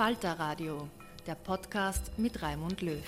Falter Radio, der Podcast mit Raimund Löw.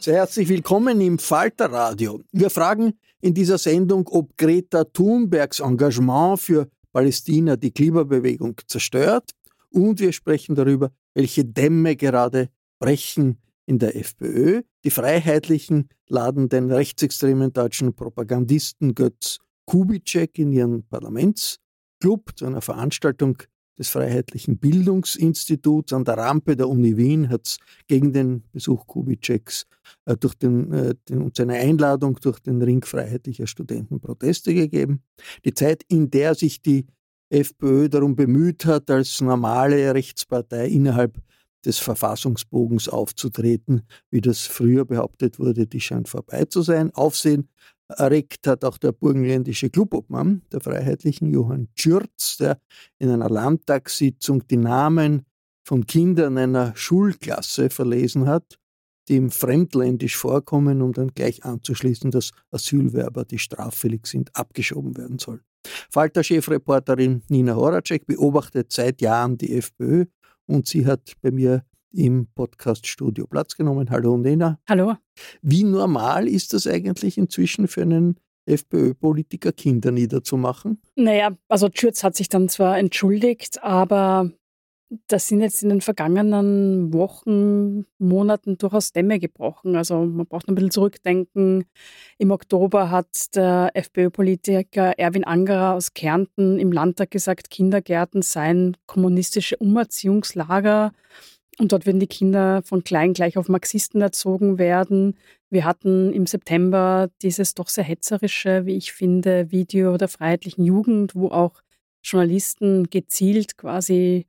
Sehr herzlich willkommen im Falter Radio. Wir fragen in dieser Sendung, ob Greta Thunbergs Engagement für Palästina die Klimabewegung zerstört und wir sprechen darüber, welche Dämme gerade brechen in der FPÖ. Die Freiheitlichen laden den rechtsextremen deutschen Propagandisten Götz Kubitschek in ihren Parlaments Club zu einer Veranstaltung des Freiheitlichen Bildungsinstituts an der Rampe der Uni Wien hat es gegen den Besuch Kubitscheks äh, durch den, äh, den, und seine Einladung durch den Ring freiheitlicher Studenten Proteste gegeben. Die Zeit, in der sich die FPÖ darum bemüht hat, als normale Rechtspartei innerhalb des Verfassungsbogens aufzutreten, wie das früher behauptet wurde, die scheint vorbei zu sein. Aufsehen erregt hat auch der burgenländische Clubobmann der Freiheitlichen, Johann Schürz, der in einer Landtagssitzung die Namen von Kindern einer Schulklasse verlesen hat, die ihm fremdländisch vorkommen, um dann gleich anzuschließen, dass Asylwerber, die straffällig sind, abgeschoben werden sollen. Falter-Chefreporterin Nina Horacek beobachtet seit Jahren die FPÖ und sie hat bei mir im Podcaststudio Platz genommen. Hallo Nena. Hallo. Wie normal ist das eigentlich inzwischen für einen FPÖ-Politiker, Kinder niederzumachen? Naja, also Schürz hat sich dann zwar entschuldigt, aber das sind jetzt in den vergangenen Wochen, Monaten durchaus Dämme gebrochen. Also man braucht ein bisschen zurückdenken. Im Oktober hat der FPÖ-Politiker Erwin Angerer aus Kärnten im Landtag gesagt, Kindergärten seien kommunistische Umerziehungslager. Und dort würden die Kinder von klein gleich auf Marxisten erzogen werden. Wir hatten im September dieses doch sehr hetzerische, wie ich finde, Video der Freiheitlichen Jugend, wo auch Journalisten gezielt quasi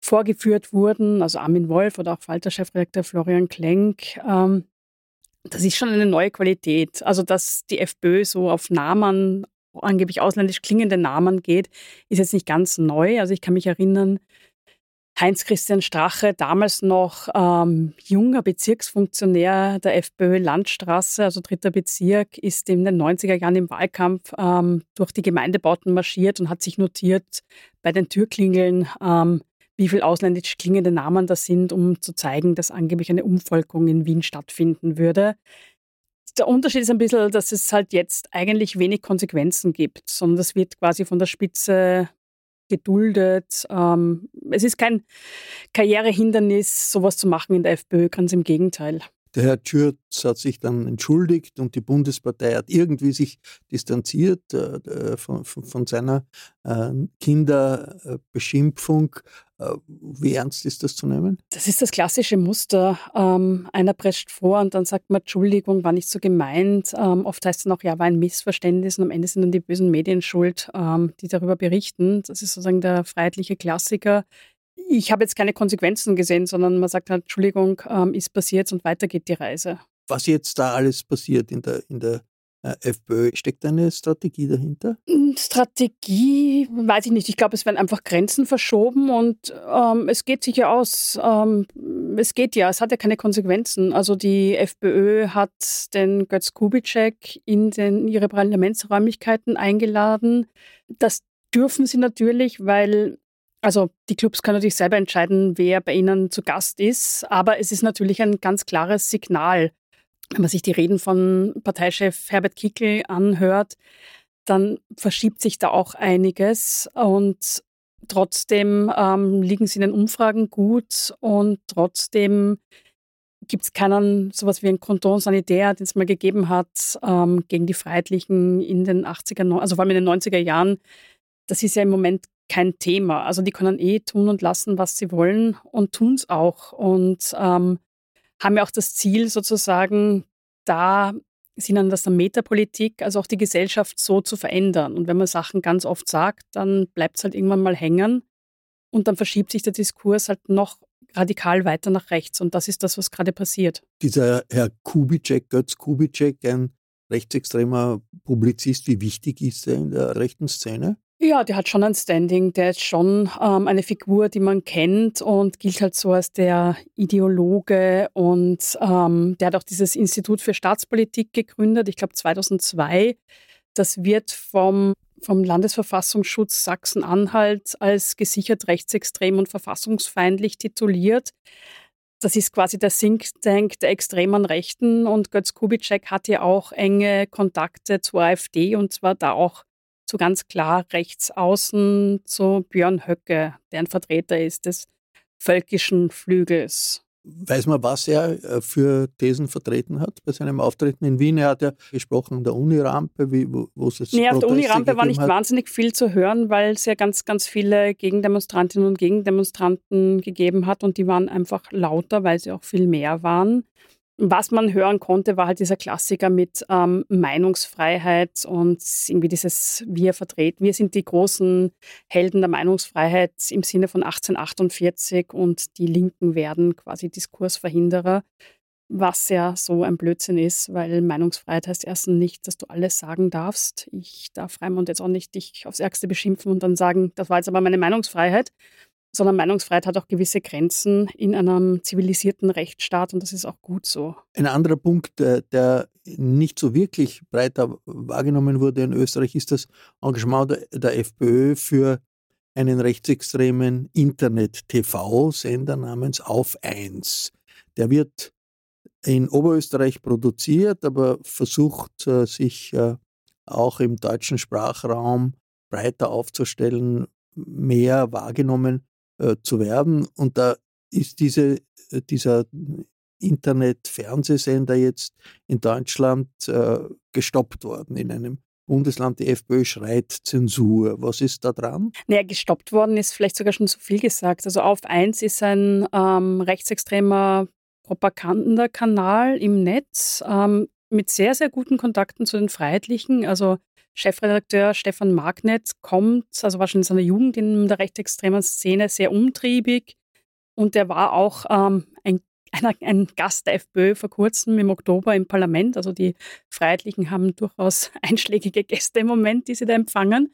vorgeführt wurden, also Armin Wolf oder auch Falter-Chefredakteur Florian Klenk. Ähm, das ist schon eine neue Qualität. Also, dass die FPÖ so auf Namen, angeblich ausländisch klingende Namen geht, ist jetzt nicht ganz neu. Also, ich kann mich erinnern, Heinz-Christian Strache, damals noch ähm, junger Bezirksfunktionär der FPÖ Landstraße, also dritter Bezirk, ist in den 90er Jahren im Wahlkampf ähm, durch die Gemeindebauten marschiert und hat sich notiert bei den Türklingeln, ähm, wie viel ausländisch klingende Namen das sind, um zu zeigen, dass angeblich eine Umvolkung in Wien stattfinden würde. Der Unterschied ist ein bisschen, dass es halt jetzt eigentlich wenig Konsequenzen gibt, sondern das wird quasi von der Spitze geduldet. Ähm, es ist kein Karrierehindernis, sowas zu machen in der FPÖ, ganz im Gegenteil. Der Herr Schürz hat sich dann entschuldigt und die Bundespartei hat irgendwie sich distanziert äh, von, von, seiner äh, Kinderbeschimpfung. Äh, wie ernst ist das zu nehmen? Das ist das klassische Muster. Ähm, einer prescht vor und dann sagt man, Entschuldigung, war nicht so gemeint. Ähm, oft heißt es dann auch, ja, war ein Missverständnis und am Ende sind dann die bösen Medien schuld, ähm, die darüber berichten. Das ist sozusagen der freiheitliche Klassiker. Ich habe jetzt keine Konsequenzen gesehen, sondern man sagt halt, Entschuldigung, ähm, ist passiert und weiter geht die Reise. Was jetzt da alles passiert in der, in der FPÖ. Steckt eine Strategie dahinter? Hm, Strategie weiß ich nicht. Ich glaube, es werden einfach Grenzen verschoben und ähm, es geht sich ja aus. Ähm, es geht ja, es hat ja keine Konsequenzen. Also die FPÖ hat den Götz Kubitschek in den, ihre Parlamentsräumlichkeiten eingeladen. Das dürfen sie natürlich, weil also die Clubs können natürlich selber entscheiden, wer bei ihnen zu Gast ist, aber es ist natürlich ein ganz klares Signal wenn man sich die Reden von Parteichef Herbert Kickel anhört, dann verschiebt sich da auch einiges und trotzdem ähm, liegen sie in den Umfragen gut und trotzdem gibt es keinen sowas wie ein Kanton Sanitär, den es mal gegeben hat ähm, gegen die Freiheitlichen in den 80er, also vor allem in den 90er Jahren. Das ist ja im Moment kein Thema. Also die können eh tun und lassen, was sie wollen und tun es auch. Und ähm, haben ja auch das Ziel sozusagen, da sie nennen das dann Metapolitik, also auch die Gesellschaft so zu verändern. Und wenn man Sachen ganz oft sagt, dann bleibt es halt irgendwann mal hängen und dann verschiebt sich der Diskurs halt noch radikal weiter nach rechts. Und das ist das, was gerade passiert. Dieser Herr Kubitschek, Götz Kubitschek, ein rechtsextremer Publizist, wie wichtig ist er in der rechten Szene? Ja, der hat schon ein Standing. Der ist schon ähm, eine Figur, die man kennt und gilt halt so als der Ideologe. Und ähm, der hat auch dieses Institut für Staatspolitik gegründet, ich glaube 2002. Das wird vom, vom Landesverfassungsschutz Sachsen-Anhalt als gesichert rechtsextrem und verfassungsfeindlich tituliert. Das ist quasi der Think Tank der extremen Rechten und Götz Kubitschek hat ja auch enge Kontakte zur AfD und zwar da auch zu ganz klar rechts außen zu Björn Höcke, der ein Vertreter ist des völkischen Flügels. Weiß man, was er äh, für Thesen vertreten hat bei seinem Auftreten in Wien? Er hat ja gesprochen an der Unirampe, wo es jetzt Nee, auf der Unirampe war nicht hat. wahnsinnig viel zu hören, weil es ja ganz, ganz viele Gegendemonstrantinnen und Gegendemonstranten gegeben hat und die waren einfach lauter, weil sie auch viel mehr waren. Was man hören konnte, war halt dieser Klassiker mit ähm, Meinungsfreiheit und irgendwie dieses Wir vertreten, wir sind die großen Helden der Meinungsfreiheit im Sinne von 1848 und die Linken werden quasi Diskursverhinderer, was ja so ein Blödsinn ist, weil Meinungsfreiheit heißt erstens nicht, dass du alles sagen darfst. Ich darf Raimund jetzt auch nicht dich aufs Ärgste beschimpfen und dann sagen, das war jetzt aber meine Meinungsfreiheit, sondern Meinungsfreiheit hat auch gewisse Grenzen in einem zivilisierten Rechtsstaat und das ist auch gut so. Ein anderer Punkt, äh, der nicht so wirklich breiter wahrgenommen wurde in Österreich, ist das Engagement der, FPÖ für einen rechtsextremen Internet-TV-Sender namens Auf 1. Der wird in Oberösterreich produziert, aber versucht äh, sich äh, auch im deutschen Sprachraum breiter aufzustellen, mehr wahrgenommen äh, zu werden. Und da ist diese, äh, dieser Internet-Fernsehsender jetzt in Deutschland äh, gestoppt worden in einem Bundesland. Die FPÖ schreit Zensur. Was ist da dran? Naja, gestoppt worden ist vielleicht sogar schon zu viel gesagt. Also auf 1 ist ein ähm, rechtsextremer Propagandakanal im Netz ähm, mit sehr, sehr guten Kontakten zu den Freiheitlichen. Also Chefredakteur Stefan Magnet kommt, also war schon in seiner Jugend in der rechtsextremen Szene sehr umtriebig und er war auch ähm, ein, ein, ein, Gast der FPÖ vor kurzem im Oktober im Parlament. Also die Freiheitlichen haben durchaus einschlägige Gäste im Moment, die sie da empfangen.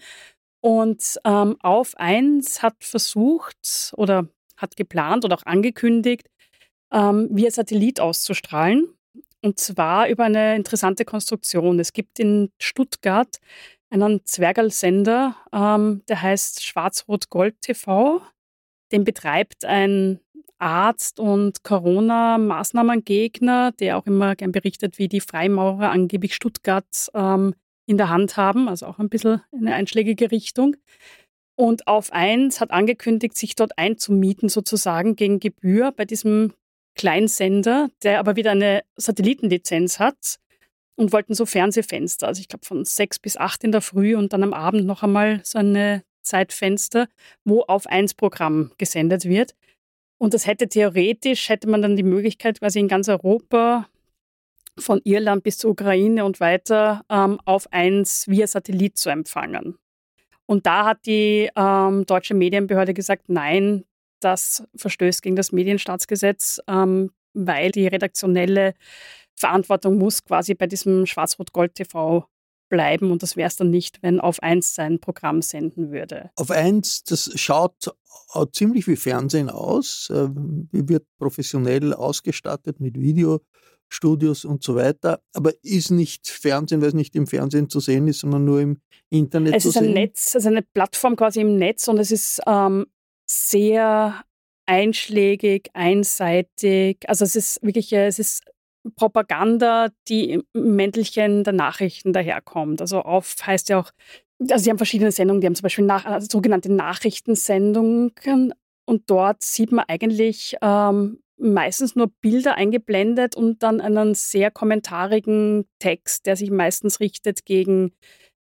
Und ähm, Auf eins hat versucht oder hat geplant oder auch angekündigt, ähm, via Satellit auszustrahlen. Und zwar über eine interessante Konstruktion. Es gibt in Stuttgart einen Zwergalsender, ähm, der heißt Schwarz-Rot-Gold TV. Den betreibt ein Arzt und Corona-Maßnahmengegner, der auch immer gern berichtet, wie die Freimaurer angeblich Stuttgart ähm, in der Hand haben, also auch ein bisschen eine einschlägige Richtung. Und auf eins hat angekündigt, sich dort einzumieten, sozusagen gegen Gebühr bei diesem Kleinsender, der aber wieder eine Satellitenlizenz hat und wollten so Fernsehfenster, also ich glaube von sechs bis acht in der Früh und dann am Abend noch einmal so eine Zeitfenster, wo auf eins Programm gesendet wird. Und das hätte theoretisch, hätte man dann die Möglichkeit, quasi in ganz Europa von Irland bis zur Ukraine und weiter ähm, auf eins via Satellit zu empfangen. Und da hat die ähm, deutsche Medienbehörde gesagt, nein, das verstößt gegen das Medienstaatsgesetz, ähm, weil die redaktionelle Verantwortung muss quasi bei diesem Schwarz-Rot-Gold-TV bleiben und das wäre es dann nicht, wenn auf eins sein Programm senden würde. Auf eins, das schaut ziemlich wie Fernsehen aus, äh, wird professionell ausgestattet mit Videostudios und so weiter, aber ist nicht Fernsehen, weil es nicht im Fernsehen zu sehen ist, sondern nur im Internet es zu sehen. Es ist ein Netz, also eine Plattform quasi im Netz und es ist ähm, sehr einschlägig, einseitig. Also es ist wirklich, äh, es ist Propaganda, die im Mäntelchen der Nachrichten daherkommt. Also auf heißt ja auch, also sie haben verschiedene Sendungen, die haben zum Beispiel nach, also sogenannte Nachrichtensendungen und dort sieht man eigentlich ähm, meistens nur Bilder eingeblendet und dann einen sehr kommentarigen Text, der sich meistens richtet gegen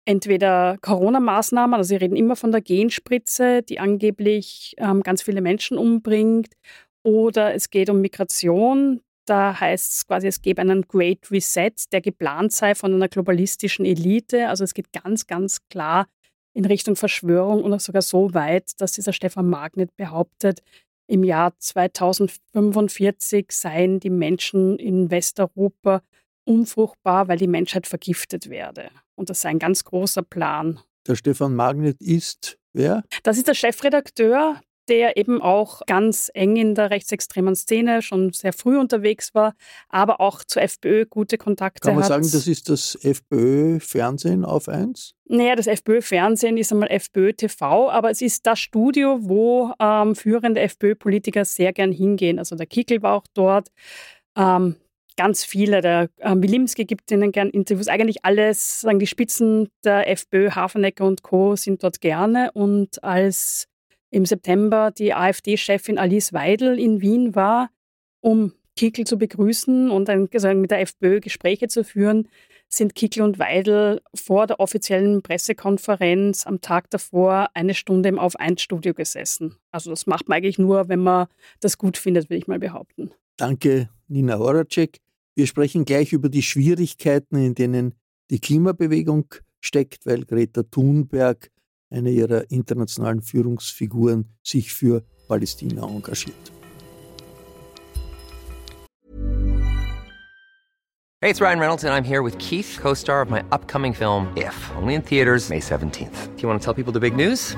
entweder Corona-Maßnahmen, also sie reden immer von der Genspritze, die angeblich ähm, ganz viele Menschen umbringt, oder es geht um Migration, da heißt es quasi, es gäbe einen Great Reset, der geplant sei von einer globalistischen Elite. Also es geht ganz, ganz klar in Richtung Verschwörung und auch sogar so weit, dass dieser Stefan Magnet behauptet, im Jahr 2045 seien die Menschen in Westeuropa unfruchtbar, weil die Menschheit vergiftet werde. Und das sei ein ganz großer Plan. Der Stefan Magnet ist wer? Das ist der Chefredakteur der eben auch ganz eng in der rechtsextremen Szene schon sehr früh unterwegs war, aber auch zur FPÖ gute Kontakte hat. Kann man hat. sagen, das ist das FPÖ-Fernsehen auf eins? Naja, das FPÖ-Fernsehen ist einmal FPÖ-TV, aber es ist das Studio, wo ähm, führende FPÖ-Politiker sehr gern hingehen. Also der Kickel war auch dort. Ähm, ganz viele. Der äh, Wilimski gibt ihnen gern Interviews. Eigentlich alles, sagen die Spitzen der FPÖ, Hafenecker und Co. sind dort gerne. Und als im September die AfD-Chefin Alice Weidel in Wien war, um Kickel zu begrüßen und ein, also mit der FPÖ Gespräche zu führen, sind Kickel und Weidel vor der offiziellen Pressekonferenz am Tag davor eine Stunde im Auf-1-Studio gesessen. Also das macht man eigentlich nur, wenn man das gut findet, würde ich mal behaupten. Danke, Nina Horacek. Wir sprechen gleich über die Schwierigkeiten, in denen die Klimabewegung steckt, weil Greta Thunberg eine ihrer internationalen Führungsfiguren, sich für Palästina engagiert. Hey, it's Ryan Reynolds and I'm here with Keith, co-star of my upcoming film If, only in theaters May 17th. Do you want to tell people the big news?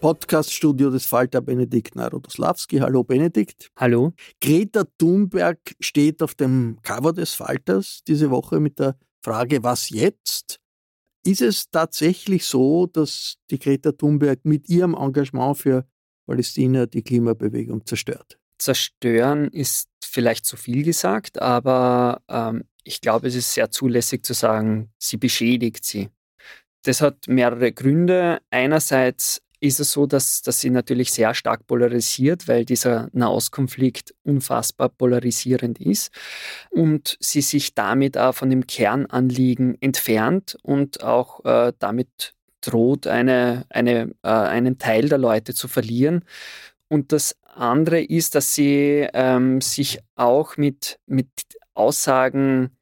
Podcaststudio des Falter Benedikt Narodoslawski. Hallo Benedikt. Hallo. Greta Thunberg steht auf dem Cover des Falters diese Woche mit der Frage, was jetzt? Ist es tatsächlich so, dass die Greta Thunberg mit ihrem Engagement für Palästina die Klimabewegung zerstört? Zerstören ist vielleicht zu viel gesagt, aber ähm, ich glaube, es ist sehr zulässig zu sagen, sie beschädigt sie. Das hat mehrere Gründe. Einerseits ist es so, dass, dass sie natürlich sehr stark polarisiert, weil dieser Nahostkonflikt unfassbar polarisierend ist und sie sich damit auch von dem Kernanliegen entfernt und auch äh, damit droht, eine, eine, äh, einen Teil der Leute zu verlieren. Und das andere ist, dass sie ähm, sich auch mit, mit Aussagen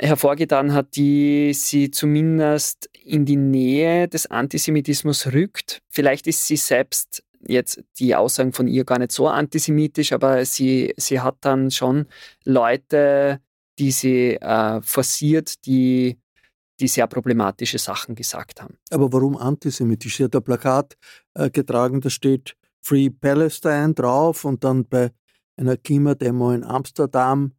hervorgetan hat, die sie zumindest in die Nähe des Antisemitismus rückt. Vielleicht ist sie selbst jetzt die Aussagen von ihr gar nicht so antisemitisch, aber sie, sie hat dann schon Leute, die sie äh, forciert, die, die sehr problematische Sachen gesagt haben. Aber warum antisemitisch? Sie hat ein Plakat äh, getragen, da steht Free Palestine drauf und dann bei einer Klimademo in Amsterdam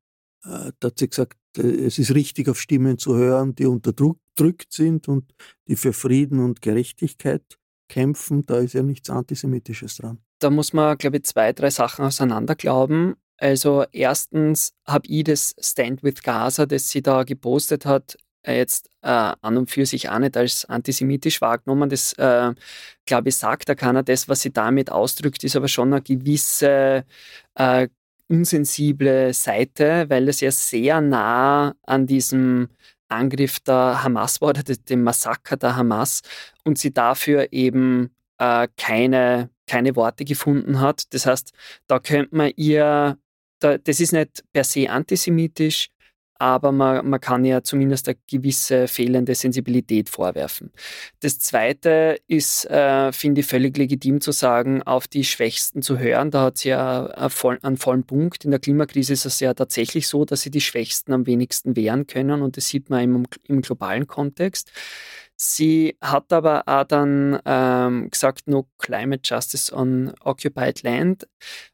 da hat sie gesagt, äh, es ist richtig, auf Stimmen zu hören, die unterdrückt sind und die für Frieden und Gerechtigkeit kämpfen. Da ist ja nichts Antisemitisches dran. Da muss man, glaube ich, zwei, drei Sachen auseinanderglauben. Also erstens habe ich das Stand with Gaza, das sie da gepostet hat, äh, jetzt äh, an und für sich auch nicht als antisemitisch wahrgenommen. Das, äh, glaube ich, sagt da keiner. Das, was sie damit ausdrückt, ist aber schon eine gewisse äh, unsensible Seite, weil es ja sehr nah an diesem Angriff der Hamas war oder dem Massaker der Hamas und sie dafür eben äh, keine, keine Worte gefunden hat. Das heißt, da könnte man ihr, da, das ist nicht per se antisemitisch, aber man, man kann ja zumindest eine gewisse fehlende Sensibilität vorwerfen. Das Zweite ist, äh, finde ich, völlig legitim zu sagen, auf die Schwächsten zu hören. Da hat sie ja einen vollen Punkt. In der Klimakrise ist es ja tatsächlich so, dass sie die Schwächsten am wenigsten wehren können und das sieht man im, im globalen Kontext. Sie hat aber auch dann ähm, gesagt, no climate justice on occupied land.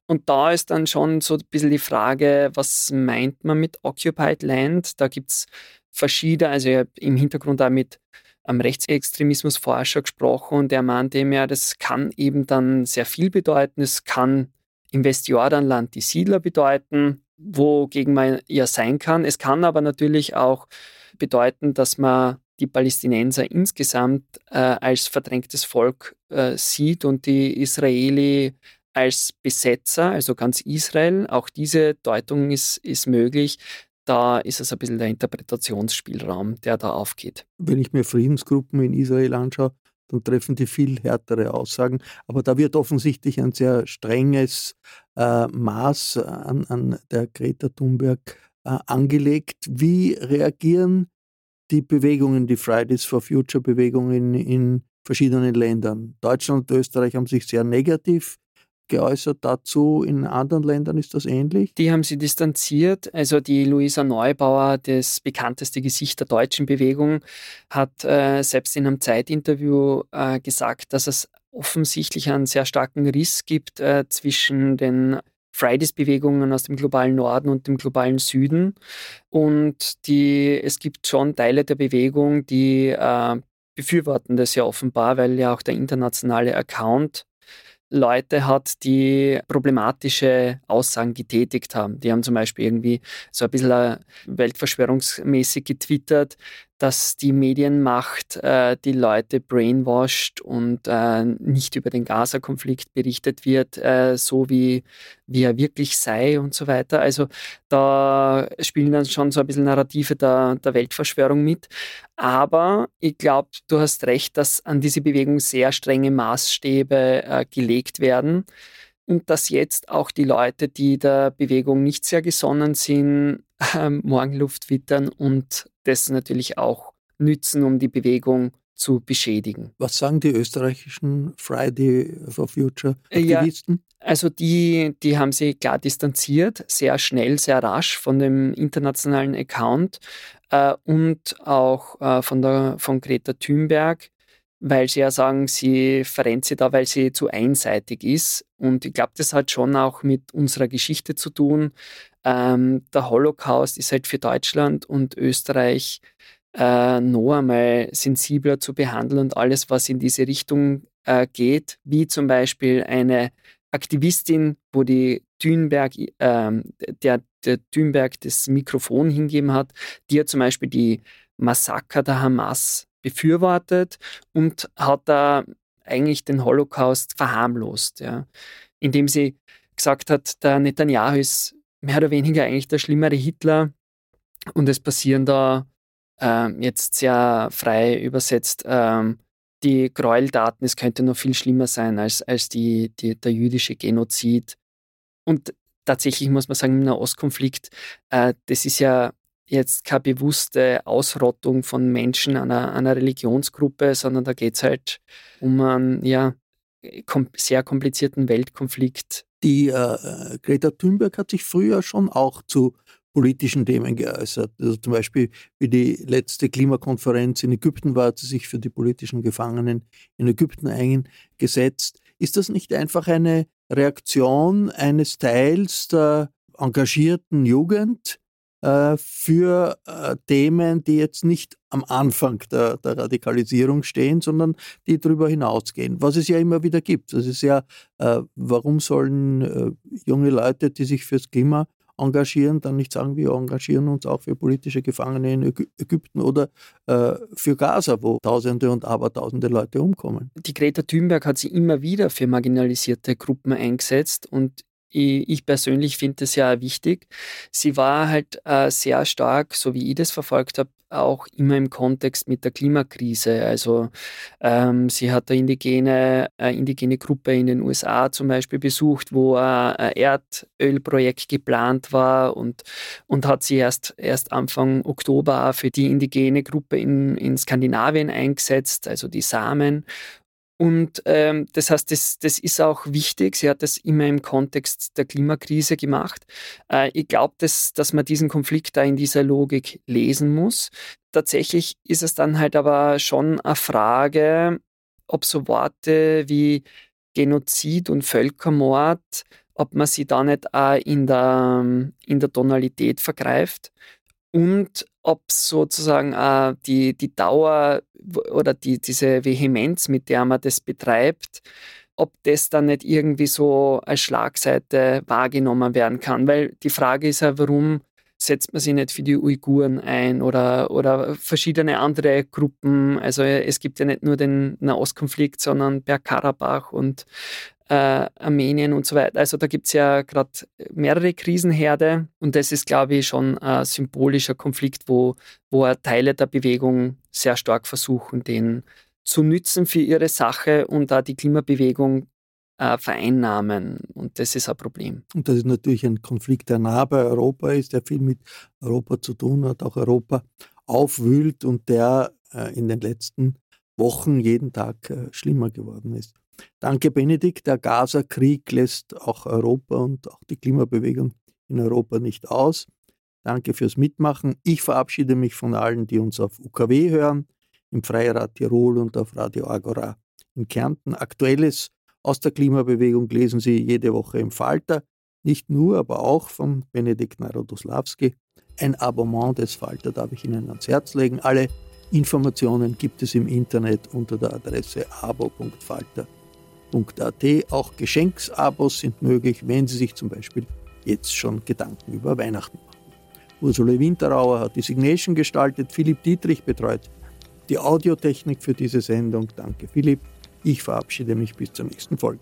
Und da ist dann schon so ein bisschen die Frage, was meint man mit occupied land? Da gibt es verschiedene, also ich habe im Hintergrund auch mit einem Rechtsextremismusforscher gesprochen und der meinte mir, das kann eben dann sehr viel bedeuten. Es kann im Westjordanland die Siedler bedeuten, wogegen man ja sein kann. Es kann aber natürlich auch bedeuten, dass man die Palästinenser insgesamt äh, als verdrängtes Volk äh, sieht und die Israeli als Besetzer, also ganz Israel. Auch diese Deutung ist, ist möglich. Da ist es ein bisschen der Interpretationsspielraum, der da aufgeht. Wenn ich mir Friedensgruppen in Israel anschaue, dann treffen die viel härtere Aussagen. Aber da wird offensichtlich ein sehr strenges äh, Maß an, an der Greta Thunberg äh, angelegt. Wie reagieren die Bewegungen, die Fridays for Future Bewegungen in verschiedenen Ländern. Deutschland und Österreich haben sich sehr negativ geäußert dazu. In anderen Ländern ist das ähnlich? Die haben sie distanziert. Also die Luisa Neubauer, das bekannteste Gesicht der deutschen Bewegung, hat äh, selbst in einem Zeitinterview äh, gesagt, dass es offensichtlich einen sehr starken Riss gibt äh, zwischen den Fridays-Bewegungen aus dem globalen Norden und dem globalen Süden. Und die, es gibt schon Teile der Bewegung, die äh, befürworten das ja offenbar, weil ja auch der internationale Account Leute hat, die problematische Aussagen getätigt haben. Die haben zum Beispiel irgendwie so ein bisschen äh, weltverschwörungsmäßig getwittert, dass die Medienmacht äh, die Leute brainwashed und äh, nicht über den Gaza-Konflikt berichtet wird, äh, so wie, wie er wirklich sei und so weiter. Also da spielen dann schon so ein bisschen Narrative der, der Weltverschwörung mit. Aber ich glaube, du hast recht, dass an diese Bewegung sehr strenge Maßstäbe äh, gelegt werden und dass jetzt auch die Leute, die der Bewegung nicht sehr gesonnen sind, äh, Morgenluft wittern und das natürlich auch nützen, um die Bewegung zu beschädigen. Was sagen die österreichischen Friday for Future Aktivisten? Ja, also die, die haben sich klar distanziert, sehr schnell, sehr rasch von dem internationalen Account äh, und auch äh, von, der, von Greta Thunberg weil sie ja sagen, sie verrennt sie da, weil sie zu einseitig ist. Und ich glaube, das hat schon auch mit unserer Geschichte zu tun. Ähm, der Holocaust ist halt für Deutschland und Österreich äh, noch einmal sensibler zu behandeln und alles, was in diese Richtung äh, geht, wie zum Beispiel eine Aktivistin, wo die Thünberg, äh, der, der Thünberg das Mikrofon hingeben hat, die hat zum Beispiel die Massaker der Hamas befürwortet und hat da eigentlich den Holocaust verharmlost, ja, indem sie gesagt hat, der Netanyahu ist mehr oder weniger eigentlich der schlimmere Hitler und es passieren da äh, jetzt sehr frei übersetzt äh, die Gräueltaten, es könnte noch viel schlimmer sein als, als die, die, der jüdische Genozid. Und tatsächlich muss man sagen, im Nahostkonflikt, äh, das ist ja jetzt keine bewusste Ausrottung von Menschen einer, einer Religionsgruppe, sondern da geht es halt um einen ja, kom sehr komplizierten Weltkonflikt. Die äh, Greta Thunberg hat sich früher schon auch zu politischen Themen geäußert. Also zum Beispiel, wie die letzte Klimakonferenz in Ägypten war, hat sie sich für die politischen Gefangenen in Ägypten eingesetzt. Ist das nicht einfach eine Reaktion eines Teils der engagierten Jugend, äh, für äh, Themen, die jetzt nicht am Anfang der, der, Radikalisierung stehen, sondern die darüber hinausgehen, was es ja immer wieder gibt. Das ist ja, äh, warum sollen äh, junge Leute, die sich fürs Klima engagieren, dann nicht sagen, wir engagieren uns auch für politische Gefangene in Ägypten oder äh, für Gaza, wo Tausende und Abertausende Leute umkommen. Die Greta Thunberg hat sich immer wieder für marginalisierte Gruppen eingesetzt und ich persönlich finde das ja wichtig. Sie war halt äh, sehr stark, so wie ich das verfolgt habe, auch immer im Kontext mit der Klimakrise. Also ähm, sie hat eine indigene, eine indigene Gruppe in den USA zum Beispiel besucht, wo ein Erdölprojekt geplant war und, und hat sie erst, erst Anfang Oktober für die indigene Gruppe in, in Skandinavien eingesetzt, also die Samen. Und ähm, das heißt, das, das ist auch wichtig. Sie hat das immer im Kontext der Klimakrise gemacht. Äh, ich glaube, dass, dass man diesen Konflikt da in dieser Logik lesen muss. Tatsächlich ist es dann halt aber schon eine Frage, ob so Worte wie Genozid und Völkermord, ob man sie da nicht auch in der, in der Tonalität vergreift und ob sozusagen äh, die, die Dauer oder die, diese Vehemenz, mit der man das betreibt, ob das dann nicht irgendwie so als Schlagseite wahrgenommen werden kann. Weil die Frage ist ja, warum setzt man sich nicht für die Uiguren ein oder, oder verschiedene andere Gruppen. Also es gibt ja nicht nur den Nahostkonflikt, sondern Bergkarabach und äh, Armenien und so weiter. Also da gibt es ja gerade mehrere Krisenherde und das ist, glaube ich, schon ein symbolischer Konflikt, wo, wo Teile der Bewegung sehr stark versuchen, den zu nützen für ihre Sache und da die Klimabewegung äh, vereinnahmen. Und das ist ein Problem. Und das ist natürlich ein Konflikt, der nah bei Europa ist, der viel mit Europa zu tun hat, auch Europa aufwühlt und der äh, in den letzten Wochen jeden Tag äh, schlimmer geworden ist. Danke, Benedikt. Der Gaza-Krieg lässt auch Europa und auch die Klimabewegung in Europa nicht aus. Danke fürs Mitmachen. Ich verabschiede mich von allen, die uns auf UKW hören, im Freirad Tirol und auf Radio Agora in Kärnten. Aktuelles aus der Klimabewegung lesen Sie jede Woche im Falter. Nicht nur, aber auch von Benedikt Narodoslawski. Ein Abonnement des Falter darf ich Ihnen ans Herz legen. Alle Informationen gibt es im Internet unter der Adresse abo.falter.de www.abo.at. Auch Geschenksabos sind möglich, wenn Sie sich zum Beispiel jetzt schon Gedanken über Weihnachten machen. Ursula Winterauer hat die Signation gestaltet, Philipp Dietrich betreut die Audiotechnik für diese Sendung. Danke Philipp. Ich verabschiede mich bis zur nächsten Folge.